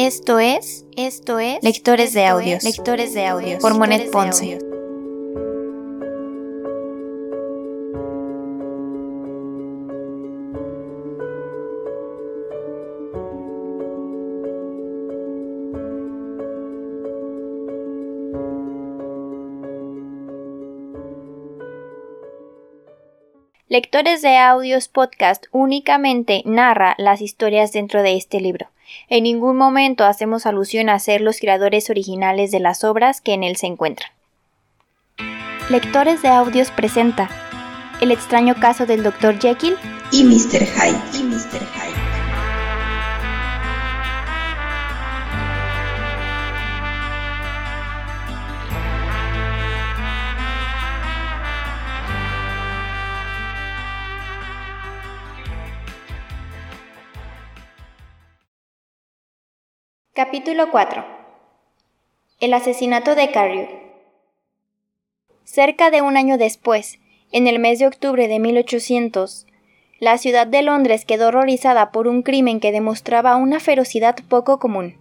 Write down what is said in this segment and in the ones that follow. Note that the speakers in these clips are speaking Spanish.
Esto es, esto es Lectores de Audios, Lectores de Audios por Monet Ponce. Lectores de Audios Podcast únicamente narra las historias dentro de este libro. En ningún momento hacemos alusión a ser los creadores originales de las obras que en él se encuentran. Lectores de Audios presenta El extraño caso del Dr. Jekyll y Mr. Hyde. Y Mr. Hyde. Capítulo 4 El asesinato de Carrier Cerca de un año después, en el mes de octubre de 1800, la ciudad de Londres quedó horrorizada por un crimen que demostraba una ferocidad poco común,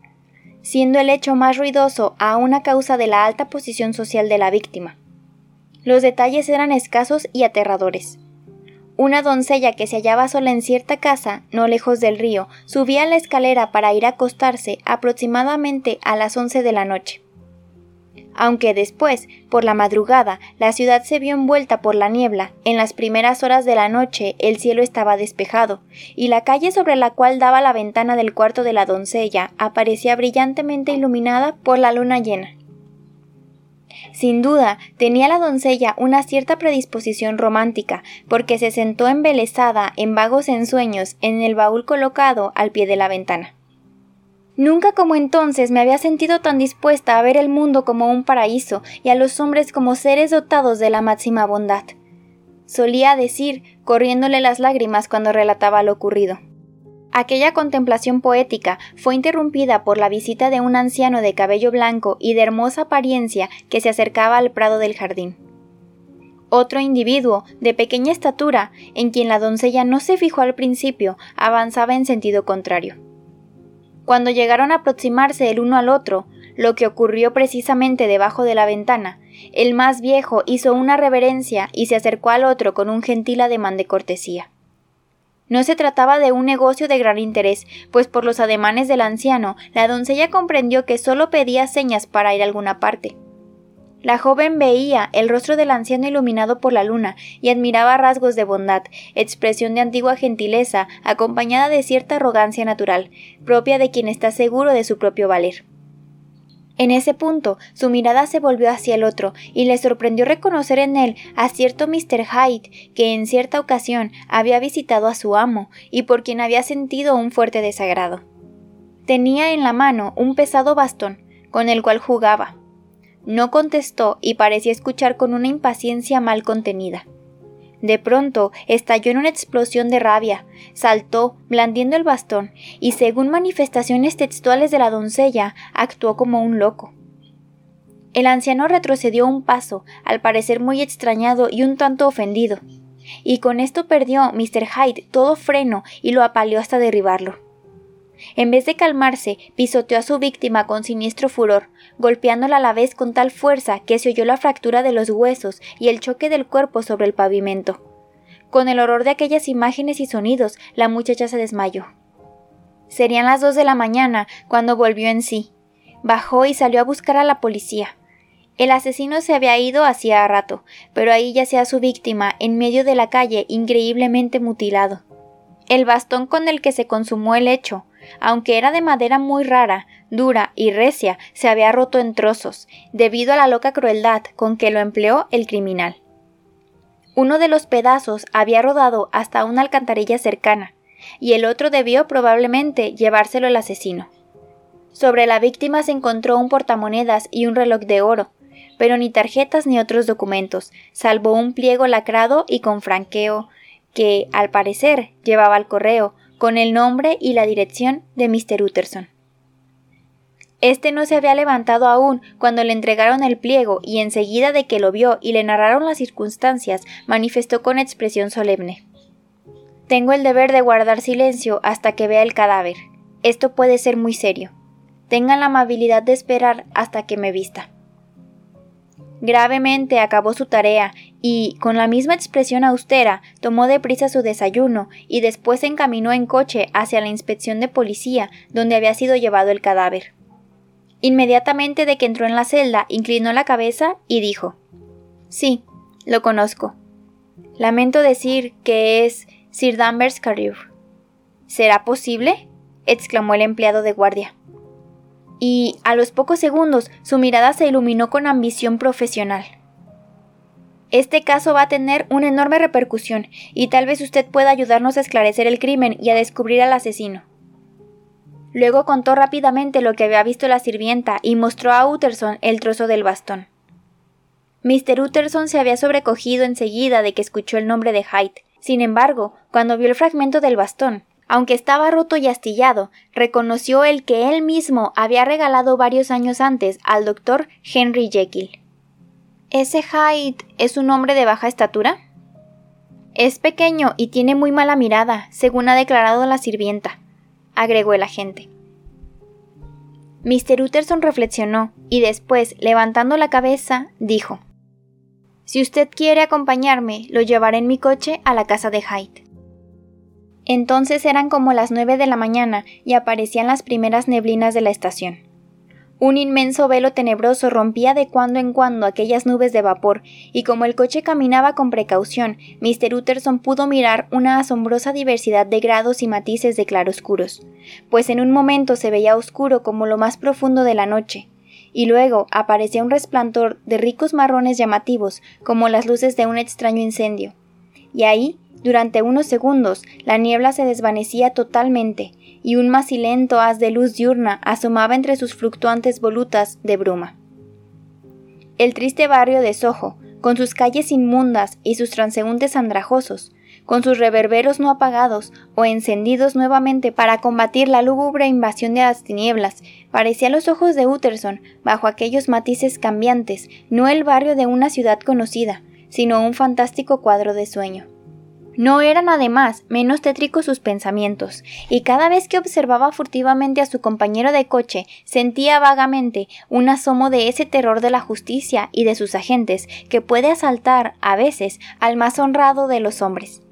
siendo el hecho más ruidoso aún a causa de la alta posición social de la víctima. Los detalles eran escasos y aterradores. Una doncella que se hallaba sola en cierta casa, no lejos del río, subía la escalera para ir a acostarse aproximadamente a las once de la noche. Aunque después, por la madrugada, la ciudad se vio envuelta por la niebla, en las primeras horas de la noche el cielo estaba despejado, y la calle sobre la cual daba la ventana del cuarto de la doncella aparecía brillantemente iluminada por la luna llena. Sin duda, tenía la doncella una cierta predisposición romántica, porque se sentó embelesada en vagos ensueños en el baúl colocado al pie de la ventana. Nunca como entonces me había sentido tan dispuesta a ver el mundo como un paraíso y a los hombres como seres dotados de la máxima bondad. Solía decir, corriéndole las lágrimas cuando relataba lo ocurrido. Aquella contemplación poética fue interrumpida por la visita de un anciano de cabello blanco y de hermosa apariencia que se acercaba al prado del jardín. Otro individuo, de pequeña estatura, en quien la doncella no se fijó al principio, avanzaba en sentido contrario. Cuando llegaron a aproximarse el uno al otro, lo que ocurrió precisamente debajo de la ventana, el más viejo hizo una reverencia y se acercó al otro con un gentil ademán de cortesía. No se trataba de un negocio de gran interés, pues por los ademanes del anciano, la doncella comprendió que solo pedía señas para ir a alguna parte. La joven veía el rostro del anciano iluminado por la luna y admiraba rasgos de bondad, expresión de antigua gentileza, acompañada de cierta arrogancia natural, propia de quien está seguro de su propio valer. En ese punto, su mirada se volvió hacia el otro y le sorprendió reconocer en él a cierto Mr. Hyde que en cierta ocasión había visitado a su amo y por quien había sentido un fuerte desagrado. Tenía en la mano un pesado bastón con el cual jugaba. No contestó y parecía escuchar con una impaciencia mal contenida. De pronto estalló en una explosión de rabia, saltó, blandiendo el bastón, y según manifestaciones textuales de la doncella, actuó como un loco. El anciano retrocedió un paso, al parecer muy extrañado y un tanto ofendido, y con esto perdió Mr. Hyde todo freno y lo apaleó hasta derribarlo. En vez de calmarse, pisoteó a su víctima con siniestro furor, golpeándola a la vez con tal fuerza que se oyó la fractura de los huesos y el choque del cuerpo sobre el pavimento. Con el horror de aquellas imágenes y sonidos, la muchacha se desmayó. Serían las dos de la mañana cuando volvió en sí. Bajó y salió a buscar a la policía. El asesino se había ido hacía rato, pero ahí yacía su víctima en medio de la calle increíblemente mutilado. El bastón con el que se consumó el hecho, aunque era de madera muy rara, dura y recia, se había roto en trozos, debido a la loca crueldad con que lo empleó el criminal. Uno de los pedazos había rodado hasta una alcantarilla cercana, y el otro debió probablemente llevárselo el asesino. Sobre la víctima se encontró un portamonedas y un reloj de oro, pero ni tarjetas ni otros documentos, salvo un pliego lacrado y con franqueo, que, al parecer, llevaba al correo, con el nombre y la dirección de Mr. Utterson. Este no se había levantado aún cuando le entregaron el pliego y enseguida de que lo vio y le narraron las circunstancias, manifestó con expresión solemne. Tengo el deber de guardar silencio hasta que vea el cadáver. Esto puede ser muy serio. tengan la amabilidad de esperar hasta que me vista. Gravemente acabó su tarea y, con la misma expresión austera, tomó deprisa su desayuno y después se encaminó en coche hacia la inspección de policía donde había sido llevado el cadáver. Inmediatamente de que entró en la celda, inclinó la cabeza y dijo Sí, lo conozco. Lamento decir que es Sir Danvers Carew. ¿Será posible? exclamó el empleado de guardia y a los pocos segundos su mirada se iluminó con ambición profesional. Este caso va a tener una enorme repercusión y tal vez usted pueda ayudarnos a esclarecer el crimen y a descubrir al asesino. Luego contó rápidamente lo que había visto la sirvienta y mostró a Utterson el trozo del bastón. Mr. Utterson se había sobrecogido enseguida de que escuchó el nombre de Hyde. Sin embargo, cuando vio el fragmento del bastón, aunque estaba roto y astillado, reconoció el que él mismo había regalado varios años antes al doctor Henry Jekyll. ¿Ese Hyde es un hombre de baja estatura? Es pequeño y tiene muy mala mirada, según ha declarado la sirvienta, agregó el agente. Mr. Utterson reflexionó y después, levantando la cabeza, dijo: Si usted quiere acompañarme, lo llevaré en mi coche a la casa de Hyde. Entonces eran como las nueve de la mañana y aparecían las primeras neblinas de la estación. Un inmenso velo tenebroso rompía de cuando en cuando aquellas nubes de vapor, y como el coche caminaba con precaución, Mr. Utterson pudo mirar una asombrosa diversidad de grados y matices de claroscuros, pues en un momento se veía oscuro como lo más profundo de la noche, y luego aparecía un resplandor de ricos marrones llamativos como las luces de un extraño incendio. Y ahí durante unos segundos la niebla se desvanecía totalmente y un macilento haz de luz diurna asomaba entre sus fluctuantes volutas de bruma. El triste barrio de Soho, con sus calles inmundas y sus transeúntes andrajosos, con sus reverberos no apagados o encendidos nuevamente para combatir la lúgubre invasión de las tinieblas, parecía a los ojos de Utterson, bajo aquellos matices cambiantes, no el barrio de una ciudad conocida, sino un fantástico cuadro de sueño. No eran además menos tétricos sus pensamientos, y cada vez que observaba furtivamente a su compañero de coche sentía vagamente un asomo de ese terror de la justicia y de sus agentes que puede asaltar, a veces, al más honrado de los hombres.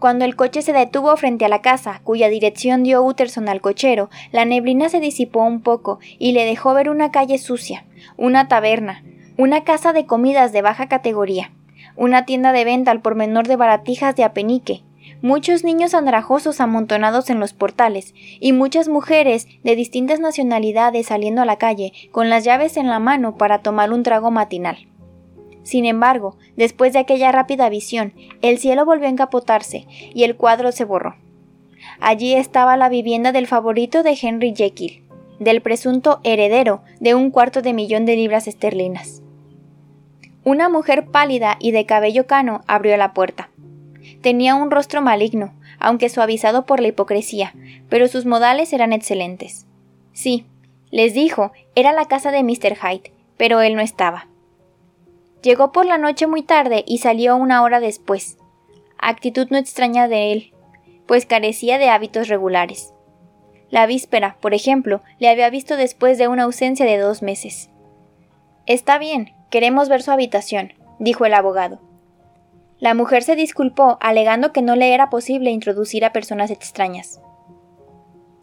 Cuando el coche se detuvo frente a la casa, cuya dirección dio Utterson al cochero, la neblina se disipó un poco y le dejó ver una calle sucia, una taberna, una casa de comidas de baja categoría una tienda de venta al por menor de baratijas de apenique, muchos niños andrajosos amontonados en los portales, y muchas mujeres de distintas nacionalidades saliendo a la calle con las llaves en la mano para tomar un trago matinal. Sin embargo, después de aquella rápida visión, el cielo volvió a encapotarse y el cuadro se borró. Allí estaba la vivienda del favorito de Henry Jekyll, del presunto heredero de un cuarto de millón de libras esterlinas. Una mujer pálida y de cabello cano abrió la puerta. Tenía un rostro maligno, aunque suavizado por la hipocresía, pero sus modales eran excelentes. Sí, les dijo, era la casa de Mr. Hyde, pero él no estaba. Llegó por la noche muy tarde y salió una hora después. Actitud no extraña de él, pues carecía de hábitos regulares. La víspera, por ejemplo, le había visto después de una ausencia de dos meses. Está bien, Queremos ver su habitación, dijo el abogado. La mujer se disculpó, alegando que no le era posible introducir a personas extrañas.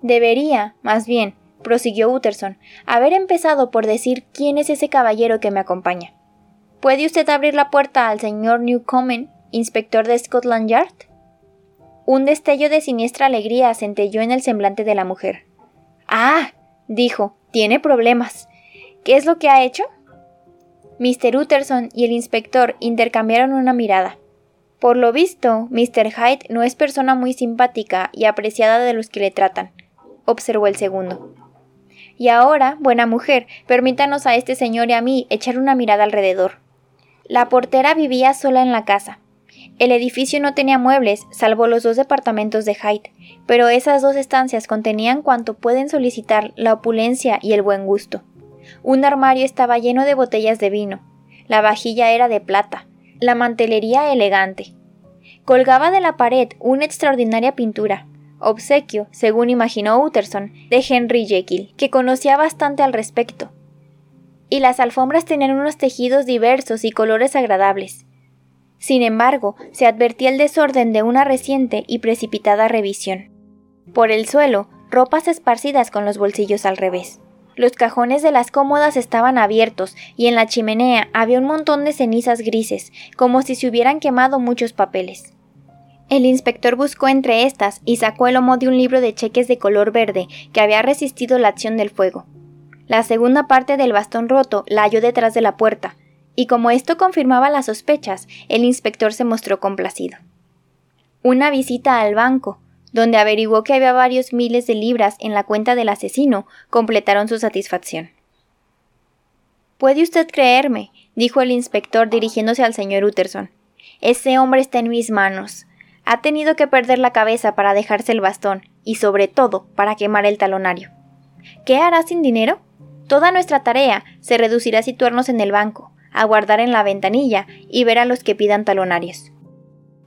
Debería, más bien, prosiguió Utterson, haber empezado por decir quién es ese caballero que me acompaña. ¿Puede usted abrir la puerta al señor Newcomen, inspector de Scotland Yard? Un destello de siniestra alegría centelló en el semblante de la mujer. Ah, dijo, tiene problemas. ¿Qué es lo que ha hecho? Mr. Utterson y el inspector intercambiaron una mirada. Por lo visto, Mr. Hyde no es persona muy simpática y apreciada de los que le tratan, observó el segundo. Y ahora, buena mujer, permítanos a este señor y a mí echar una mirada alrededor. La portera vivía sola en la casa. El edificio no tenía muebles, salvo los dos departamentos de Hyde, pero esas dos estancias contenían cuanto pueden solicitar la opulencia y el buen gusto. Un armario estaba lleno de botellas de vino. La vajilla era de plata. La mantelería elegante. Colgaba de la pared una extraordinaria pintura, obsequio, según imaginó Utterson, de Henry Jekyll, que conocía bastante al respecto. Y las alfombras tenían unos tejidos diversos y colores agradables. Sin embargo, se advertía el desorden de una reciente y precipitada revisión. Por el suelo, ropas esparcidas con los bolsillos al revés. Los cajones de las cómodas estaban abiertos y en la chimenea había un montón de cenizas grises, como si se hubieran quemado muchos papeles. El inspector buscó entre estas y sacó el lomo de un libro de cheques de color verde que había resistido la acción del fuego. La segunda parte del bastón roto la halló detrás de la puerta, y como esto confirmaba las sospechas, el inspector se mostró complacido. Una visita al banco, donde averiguó que había varios miles de libras en la cuenta del asesino, completaron su satisfacción. Puede usted creerme, dijo el inspector dirigiéndose al señor Utterson. Ese hombre está en mis manos. Ha tenido que perder la cabeza para dejarse el bastón, y sobre todo para quemar el talonario. ¿Qué hará sin dinero? Toda nuestra tarea se reducirá a situarnos en el banco, aguardar en la ventanilla y ver a los que pidan talonarios.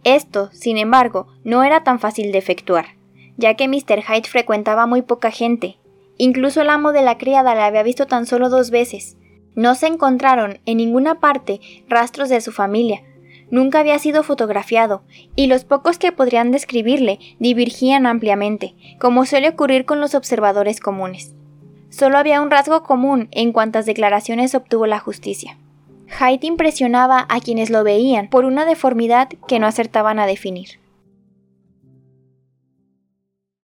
Esto, sin embargo, no era tan fácil de efectuar, ya que Mr. Hyde frecuentaba muy poca gente. Incluso el amo de la criada le había visto tan solo dos veces. No se encontraron en ninguna parte rastros de su familia. Nunca había sido fotografiado, y los pocos que podrían describirle divergían ampliamente, como suele ocurrir con los observadores comunes. Solo había un rasgo común en cuantas declaraciones obtuvo la justicia. Hyde impresionaba a quienes lo veían por una deformidad que no acertaban a definir.